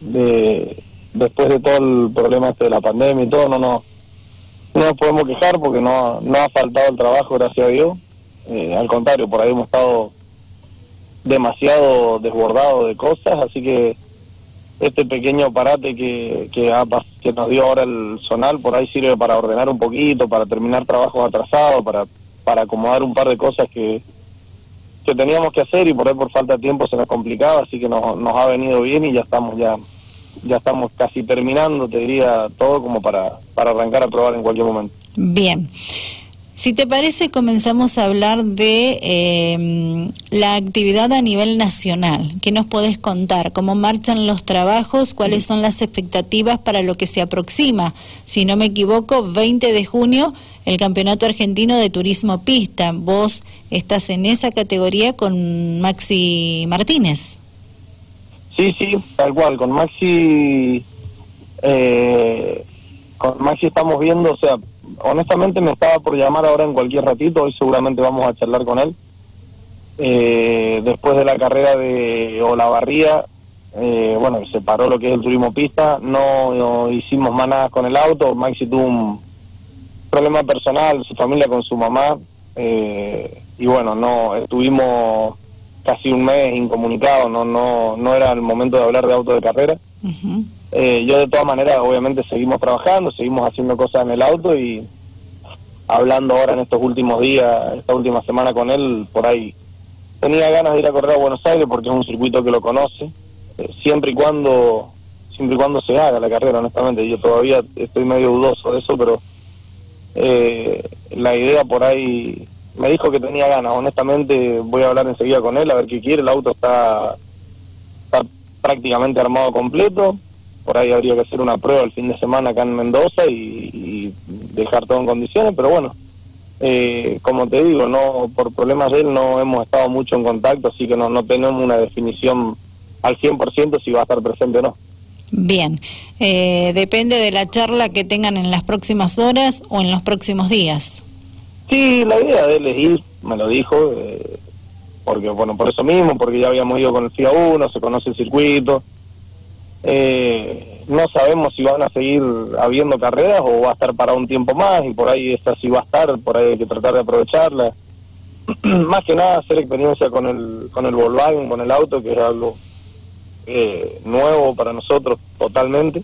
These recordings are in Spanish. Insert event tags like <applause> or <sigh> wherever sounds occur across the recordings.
de después de todo el problema este de la pandemia y todo, no, no, no nos podemos quejar porque no, no ha faltado el trabajo, gracias a Dios. Eh, al contrario, por ahí hemos estado demasiado desbordados de cosas, así que este pequeño parate que, que, que nos dio ahora el zonal por ahí sirve para ordenar un poquito, para terminar trabajos atrasados, para, para acomodar un par de cosas que, que teníamos que hacer y por ahí por falta de tiempo se nos complicaba, así que nos, nos ha venido bien y ya estamos ya ya estamos casi terminando, te diría todo como para, para arrancar a probar en cualquier momento. Bien. Si te parece, comenzamos a hablar de em, la actividad a nivel nacional. ¿Qué nos podés contar? ¿Cómo marchan los trabajos? ¿Cuáles son las expectativas para lo que se aproxima? Si no me equivoco, 20 de junio, el Campeonato Argentino de Turismo Pista. Vos estás en esa categoría con Maxi Martínez. Sí, sí, tal cual. Con Maxi, eh, con Maxi estamos viendo, o sea, honestamente me estaba por llamar ahora en cualquier ratito, hoy seguramente vamos a charlar con él. Eh, después de la carrera de Olavarría, eh, bueno, se paró lo que es el turismo pista, no, hicimos más nada con el auto, Maxi tuvo un problema personal, su familia con su mamá, eh, y bueno, no estuvimos casi un mes incomunicado, no, no, no era el momento de hablar de auto de carrera. Eh, yo de todas maneras, obviamente, seguimos trabajando, seguimos haciendo cosas en el auto y hablando ahora en estos últimos días, esta última semana con él, por ahí tenía ganas de ir a correr a Buenos Aires porque es un circuito que lo conoce, eh, siempre y cuando siempre y cuando se haga la carrera, honestamente. Yo todavía estoy medio dudoso de eso, pero eh, la idea por ahí me dijo que tenía ganas. Honestamente, voy a hablar enseguida con él a ver qué quiere. El auto está, prácticamente armado completo. Por ahí habría que hacer una prueba el fin de semana acá en Mendoza y, dejar todo en condiciones. Pero bueno, eh, como te digo, no por problemas de él no hemos estado mucho en contacto, así que no, no tenemos una definición al 100% si va a estar presente o no. Bien, eh, depende de la charla que tengan en las próximas horas o en los próximos días. Sí, la idea de él es ir, me lo dijo, eh, porque bueno, por eso mismo, porque ya habíamos ido con el FIA 1, se conoce el circuito. Eh, no sabemos si van a seguir habiendo carreras o va a estar para un tiempo más y por ahí esta sí va a estar, por ahí hay que tratar de aprovecharla. <clears throat> más que nada hacer experiencia con el, con el Volkswagen, con el auto, que es algo eh, nuevo para nosotros totalmente.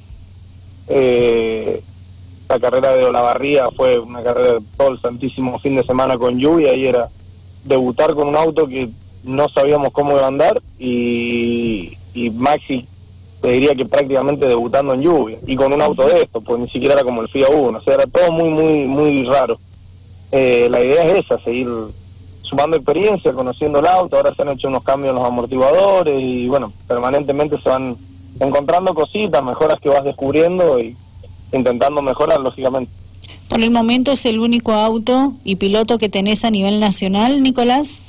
Eh, la carrera de Olavarría fue una carrera todo el santísimo fin de semana con lluvia y era debutar con un auto que no sabíamos cómo iba a andar y, Maxi te diría que prácticamente debutando en lluvia y con un auto de esto, pues ni siquiera era como el FIA 1, o sea, era todo muy, muy, muy raro. Eh, la idea es esa, seguir sumando experiencia, conociendo el auto, ahora se han hecho unos cambios en los amortiguadores y bueno, permanentemente se van encontrando cositas, mejoras que vas descubriendo y intentando mejorar, lógicamente. Por el momento es el único auto y piloto que tenés a nivel nacional, Nicolás.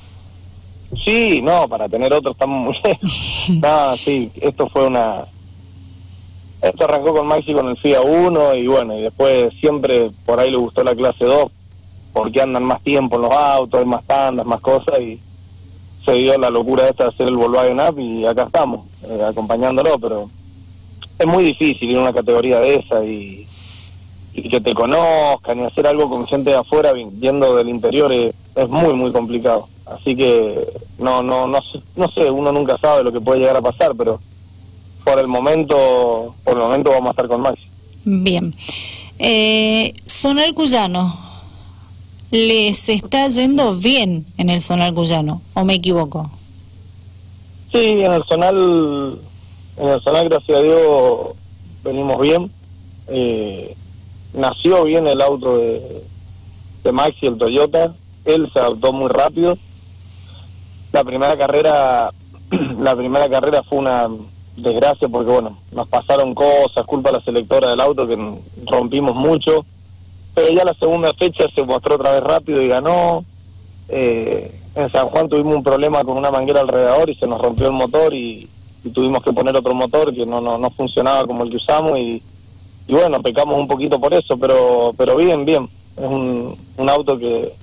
Sí, no, para tener otro estamos muy <laughs> <laughs> no, sí, esto fue una... Esto arrancó con Maxi con el FIA 1 y bueno, y después siempre por ahí le gustó la clase 2 porque andan más tiempo en los autos, hay más tandas, más cosas y se dio la locura esta de hacer el Volkswagen Up y acá estamos, eh, acompañándolo, pero es muy difícil ir a una categoría de esa y, que te conozcan y hacer algo con gente de afuera yendo del interior es, muy muy complicado. Así que no no no no sé uno nunca sabe lo que puede llegar a pasar pero por el momento por el momento vamos a estar con Maxi. Bien. Eh, Zonal Cuyano les está yendo bien en el Zonal Cuyano o me equivoco sí en el Zonal en el Zonal, gracias a Dios, venimos bien. Eh, nació bien el auto de, Maxi, el Toyota. Él se adaptó muy rápido. La primera carrera, <clears throat> la primera carrera fue una desgracia porque bueno, nos pasaron cosas, culpa de la selectora del auto que rompimos mucho. Pero ya la segunda fecha se mostró otra vez rápido y ganó. Eh, en San Juan tuvimos un problema con una manguera alrededor y se nos rompió el motor y, tuvimos que poner otro motor que no, no, no funcionaba como el que usamos y, y bueno, pecamos un poquito por eso, pero, pero bien, bien. Es un, un auto que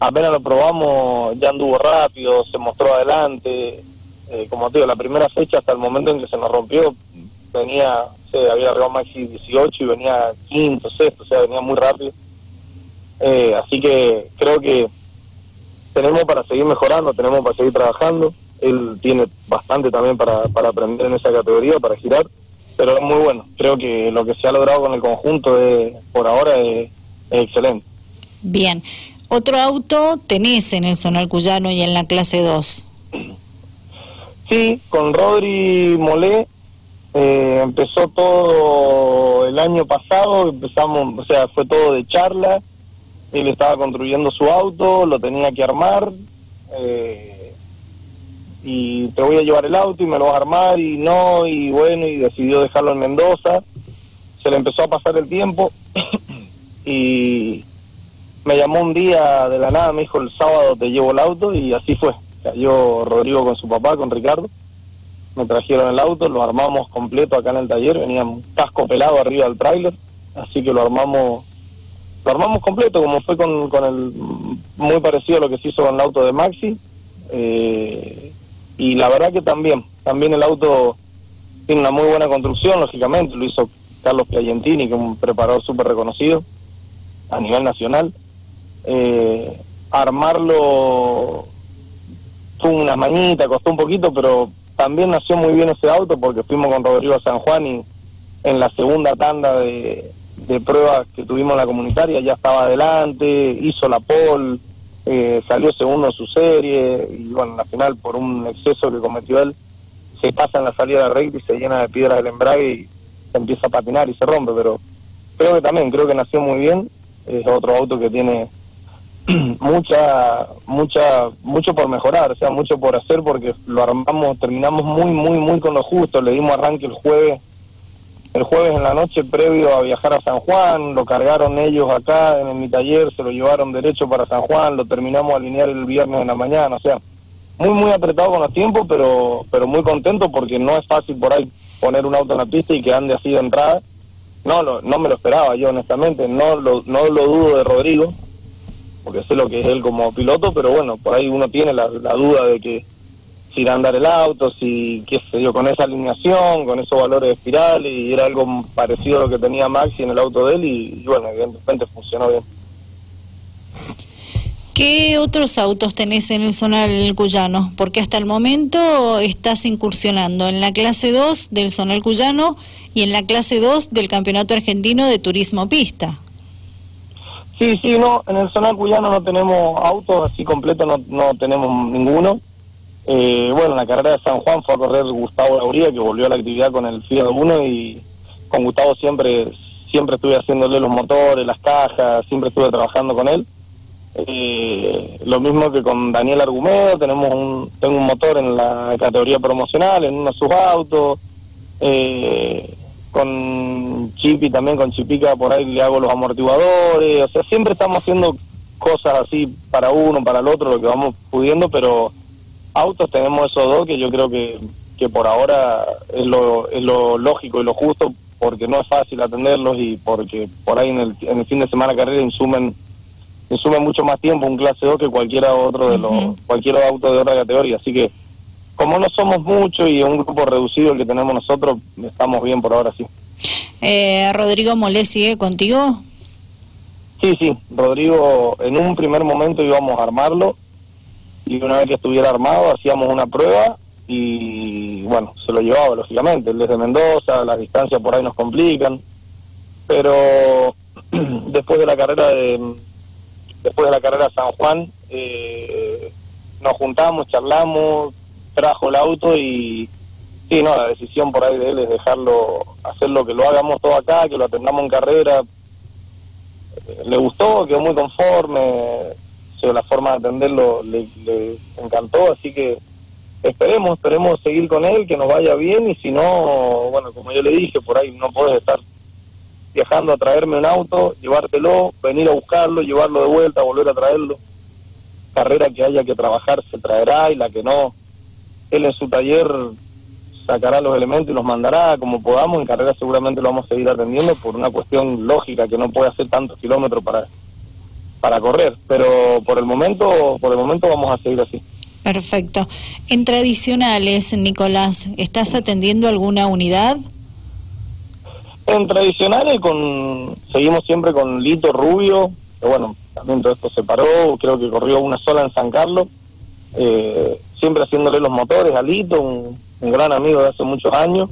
apenas lo probamos, ya anduvo rápido, se mostró adelante. Eh, como te digo, la primera fecha hasta el momento en que se nos rompió, venía, se había arribado Maxi 18 y venía quinto, sexto, o sea, venía muy rápido. Eh, así que creo que tenemos para seguir mejorando, tenemos para seguir trabajando. Él tiene bastante también para, para aprender en esa categoría, para girar, pero es muy bueno. Creo que lo que se ha logrado con el conjunto es, por ahora es, excelente. Bien. Otro auto tenés en el Zonal Cuyano y en la clase 2. Sí, con Rodri Molé eh, empezó todo el año pasado, empezamos, o sea, fue todo de charla, él estaba construyendo su auto, lo tenía que armar, eh, y te voy a llevar el auto y me lo vas a armar, y no, y bueno, y decidió dejarlo en Mendoza, se le empezó a pasar el tiempo, <clears throat> y me llamó un día de la nada, me dijo el sábado te llevo el auto, y así fue. Cayó Rodrigo con su papá, con Ricardo, me trajeron el auto, lo armamos completo acá en el taller, venía un casco pelado arriba del tráiler, así que lo armamos lo armamos completo, como fue con, con el muy parecido a lo que se hizo con el auto de Maxi, eh, y la verdad que también, también el auto tiene una muy buena construcción, lógicamente, lo hizo Carlos Piagentini, que es un preparador súper reconocido a nivel nacional. Eh, armarlo fue una mañita, costó un poquito, pero también nació muy bien ese auto porque fuimos con Rodrigo a San Juan y en la segunda tanda de, pruebas que tuvimos en la comunitaria ya estaba adelante, hizo la pole, eh, salió segundo su serie y bueno, al final por un exceso que cometió él se pasa en la salida de recta y se llena de piedras el embrague y se empieza a patinar y se rompe, pero creo que también, creo que nació muy bien, es otro auto que tiene <clears throat> mucha, mucha, mucho por mejorar, o sea, mucho por hacer porque lo armamos, terminamos muy, muy, muy con lo justo, le dimos arranque el jueves, el jueves en la noche previo a viajar a San Juan, lo cargaron ellos acá en mi taller, se lo llevaron derecho para San Juan, lo terminamos a alinear el viernes en la mañana, o sea, muy, muy apretado con los tiempos, pero, pero muy contento porque no es fácil por ahí poner un auto en la pista y que ande así de entrada. No, lo, no me lo esperaba yo honestamente, no lo, no lo dudo de Rodrigo, porque sé lo que es él como piloto, pero bueno, por ahí uno tiene la, duda de que si irá a andar el auto, si, qué sé yo, con esa alineación, con esos valores de espiral, y era algo parecido a lo que tenía Maxi en el auto de él, y, bueno, evidentemente funcionó bien. ¿Qué otros autos tenés en el Zonal Cuyano? Porque hasta el momento estás incursionando en la clase 2 del Zonal Cuyano y en la clase 2 del Campeonato Argentino de Turismo Pista. Sí, sí, no, en el zonal cuyano no tenemos autos así completos, no, no tenemos ninguno. Eh, bueno, en la carrera de San Juan fue a correr Gustavo Lauría, que volvió a la actividad con el Fiat 1 y con Gustavo siempre siempre estuve haciéndole los motores, las cajas, siempre estuve trabajando con él. Eh, lo mismo que con Daniel Argumedo, tenemos un, tengo un motor en la categoría promocional, en uno de sus autos. Eh, con Chipi también, con Chipica por ahí le hago los amortiguadores, o sea, siempre estamos haciendo cosas así para uno, para el otro, lo que vamos pudiendo, pero autos tenemos esos dos que yo creo que, que por ahora es lo, es lo lógico y lo justo, porque no es fácil atenderlos y porque por ahí en el, en el fin de semana carrera insumen insumen mucho más tiempo un clase 2 que cualquiera otro de los cualquier auto de otra categoría, así que como no somos muchos y un grupo reducido el que tenemos nosotros, estamos bien por ahora, sí. Eh, Rodrigo Molé sigue contigo. Sí, sí, Rodrigo, en un primer momento íbamos a armarlo y una vez que estuviera armado hacíamos una prueba y bueno, se lo llevaba lógicamente, desde Mendoza, las distancias por ahí nos complican, pero <clears throat> después de la carrera de después de la carrera San Juan eh, nos juntamos, charlamos, trajo el auto y sí, no, la decisión por ahí de él es dejarlo, hacerlo, que lo hagamos todo acá, que lo atendamos en carrera. Eh, le gustó, quedó muy conforme, la forma de atenderlo le, encantó, así que esperemos, esperemos seguir con él, que nos vaya bien y si no, bueno, como yo le dije, por ahí no puedes estar viajando a traerme un auto, llevártelo, venir a buscarlo, llevarlo de vuelta, volver a traerlo. Carrera que haya que trabajar se traerá y la que no, él en su taller sacará los elementos y los mandará como podamos. En carrera seguramente lo vamos a seguir atendiendo por una cuestión lógica que no puede hacer tantos kilómetros para, para correr. Pero por el momento, por el momento vamos a seguir así. Perfecto. En tradicionales, Nicolás, ¿estás atendiendo alguna unidad? En tradicionales con seguimos siempre con Lito Rubio, que bueno, también todo esto se paró, creo que corrió una sola en San Carlos, eh, siempre haciéndole los motores a Lito, un, gran amigo de hace muchos años.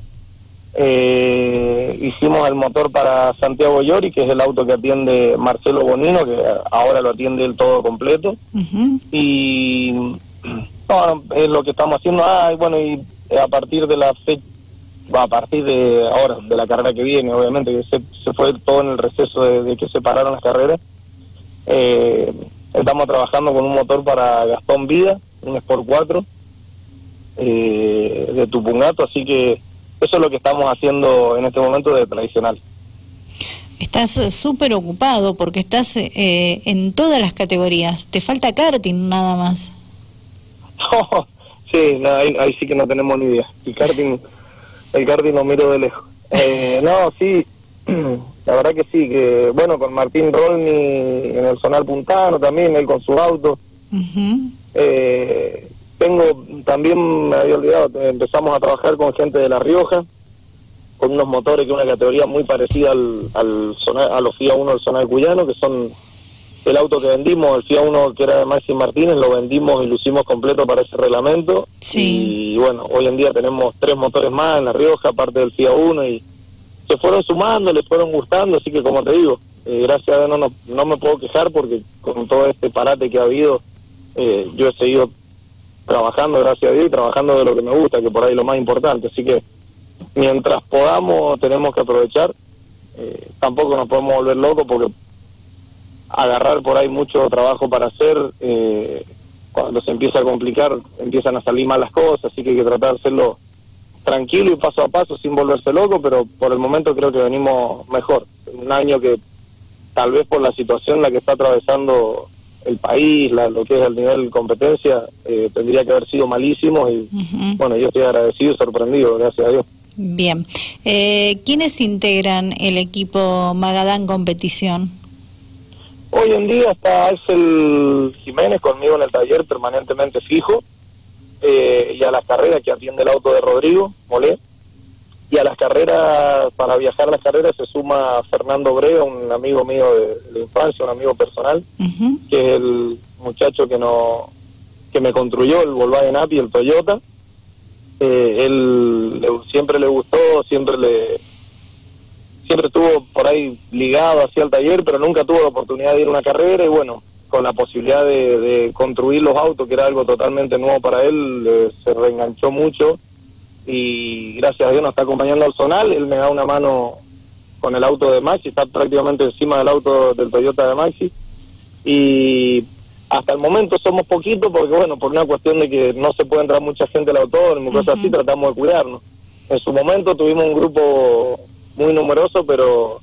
Eh, hicimos el motor para Santiago Llori, que es el auto que atiende Marcelo Bonino, que ahora lo atiende el todo completo. Y <clears throat> no, es lo que estamos haciendo. Ah, bueno, y a partir de la fecha a partir de ahora, de la carrera que viene, obviamente, que se, fue todo en el receso de, que se pararon las carreras. Eh, estamos trabajando con un motor para Gastón Vida, un Sport 4 eh, de Tupungato, así que eso es lo que estamos haciendo en este momento de tradicional. Estás eh, súper ocupado porque estás en todas las categorías. Te falta karting nada más. <laughs> sí, ahí, ahí, sí que no tenemos ni idea. Y karting el karting lo miro de lejos. Eh, no, sí, <clears throat> la verdad que sí, que bueno, con Martín Rolni en el Zonal Puntano también, él con su auto. eh, tengo, también me había olvidado, empezamos a trabajar con gente de La Rioja, con unos motores que es una categoría muy parecida al, al a los FIA 1 del Zonal Cuyano, que son el auto que vendimos, el FIA 1 que era de Maxi Martínez, lo vendimos y lo hicimos completo para ese reglamento. Y bueno, hoy en día tenemos tres motores más en La Rioja, aparte del FIA 1, y se fueron sumando, les fueron gustando, así que como te digo, eh, gracias a Dios no, no, me puedo quejar porque con todo este parate que ha habido, eh, yo he seguido trabajando, gracias a Dios, y trabajando de lo que me gusta, que por ahí es lo más importante. Así que mientras podamos, tenemos que aprovechar. Eh, tampoco nos podemos volver locos porque agarrar por ahí mucho trabajo para hacer. Eh, cuando se empieza a complicar, empiezan a salir mal las cosas, así que hay que tratar de hacerlo tranquilo y paso a paso sin volverse loco, pero por el momento creo que venimos mejor. Un año que tal vez por la situación en la que está atravesando el país, lo que es el nivel de competencia, eh, tendría que haber sido malísimo y bueno, yo estoy agradecido y sorprendido, gracias a Dios. Bien. Eh, ¿Quiénes integran el equipo Magadán Competición? Hoy en día está Axel Jiménez conmigo en el taller permanentemente fijo eh, y a las carreras que atiende el auto de Rodrigo Molé y a las carreras, para viajar a las carreras se suma Fernando Brega, un amigo mío de, la infancia, un amigo personal, que es el muchacho que no que me construyó el Volkswagen Api, el Toyota. Eh, él siempre le gustó, siempre le, siempre estuvo por ahí ligado hacia el taller, pero nunca tuvo la oportunidad de ir a una carrera y bueno, con la posibilidad de, construir los autos, que era algo totalmente nuevo para él, se reenganchó mucho y gracias a Dios nos está acompañando al Zonal, él me da una mano con el auto de Maxi, está prácticamente encima del auto del Toyota de Maxi y hasta el momento somos poquitos porque bueno, por una cuestión de que no se puede entrar mucha gente al autódromo, cosas así, tratamos de cuidarnos. En su momento tuvimos un grupo muy numeroso, pero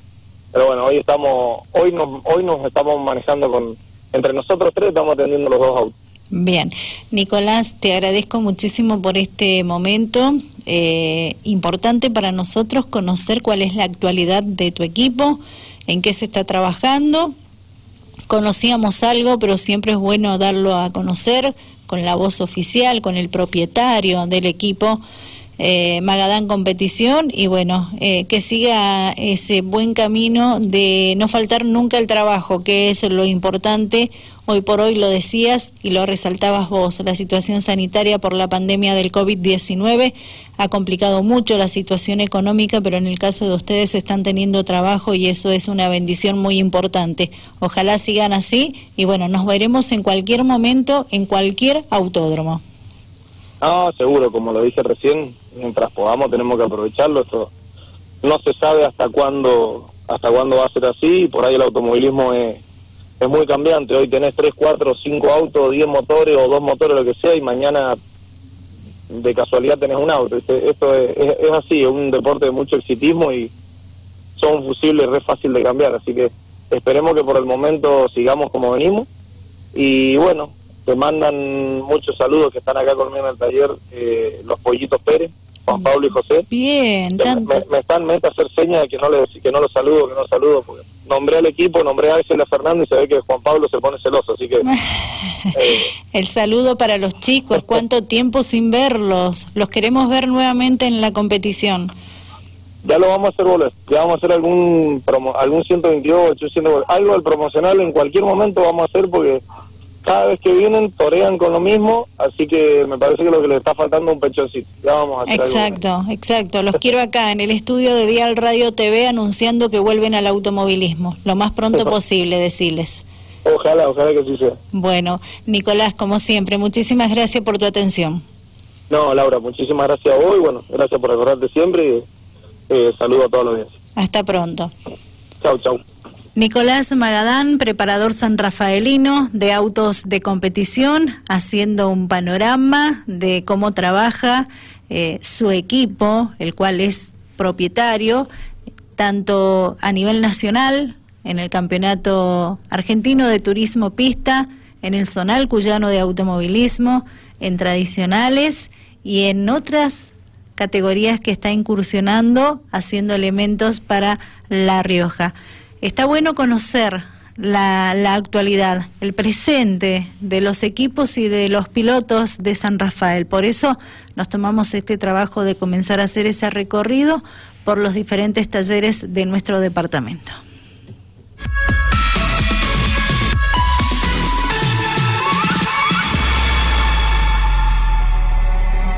pero bueno, hoy estamos hoy nos hoy nos estamos manejando con entre nosotros tres estamos atendiendo los dos autos. Bien, Nicolás, te agradezco muchísimo por este momento. Eh, importante para nosotros conocer cuál es la actualidad de tu equipo, en qué se está trabajando. Conocíamos algo, pero siempre es bueno darlo a conocer con la voz oficial, con el propietario del equipo eh, Magadán Competición y bueno, eh, que siga ese buen camino de no faltar nunca el trabajo, que es lo importante. Hoy por hoy lo decías y lo resaltabas vos, la situación sanitaria por la pandemia del COVID-19 ha complicado mucho la situación económica, pero en el caso de ustedes están teniendo trabajo y eso es una bendición muy importante. Ojalá sigan así y bueno, nos veremos en cualquier momento en cualquier autódromo. No, seguro, como lo dije recién, mientras podamos tenemos que aprovecharlo. Esto no se sabe hasta cuándo hasta cuándo va a ser así, por ahí el automovilismo es, es muy cambiante. Hoy tenés 3, 4, 5 autos, 10 motores o dos motores, lo que sea, y mañana de casualidad tenés un auto. Esto es, es, así, es un deporte de mucho exitismo y son fusibles re fácil de cambiar. Así que esperemos que por el momento sigamos como venimos. Y bueno, te mandan muchos saludos que están acá conmigo en el taller, eh, los pollitos Pérez, Juan Pablo y José. Bien, me, están me a hacer señas de que no le que no los saludo, que no saludo, porque nombré al equipo, nombré a Ángela Fernando y se ve que Juan Pablo se pone celoso, así que... <laughs> Eh, el saludo para los chicos, cuánto tiempo sin verlos, los queremos ver nuevamente en la competición. ya lo vamos a hacer volver. Ya vamos a hacer algún promo, algún 128, 100, algo del promocional en cualquier momento vamos a hacer porque cada vez que vienen torean con lo mismo, así que me parece que lo que le está faltando es un pechoncito. Ya vamos a hacer Exacto, exacto. Los quiero acá en el estudio de Dial Radio TV anunciando que vuelven al automovilismo, lo más pronto posible, decirles. Ojalá, ojalá que sí sea. Bueno, Nicolás, como siempre, muchísimas gracias por tu atención. No, Laura, muchísimas gracias a vos y bueno, gracias por recordarte siempre y eh, saludo a todos los días. Hasta pronto. Chau, chau. Nicolás Magadán, preparador sanrafaelino de autos de competición, haciendo un panorama de cómo trabaja eh, su equipo, el cual es propietario, tanto a nivel nacional, en el Campeonato Argentino de Turismo Pista, en el Zonal Cuyano de Automovilismo, en tradicionales y en otras categorías que está incursionando haciendo elementos para La Rioja. Está bueno conocer la, la, actualidad, el presente de los equipos y de los pilotos de San Rafael. Por eso nos tomamos este trabajo de comenzar a hacer ese recorrido por los diferentes talleres de nuestro departamento.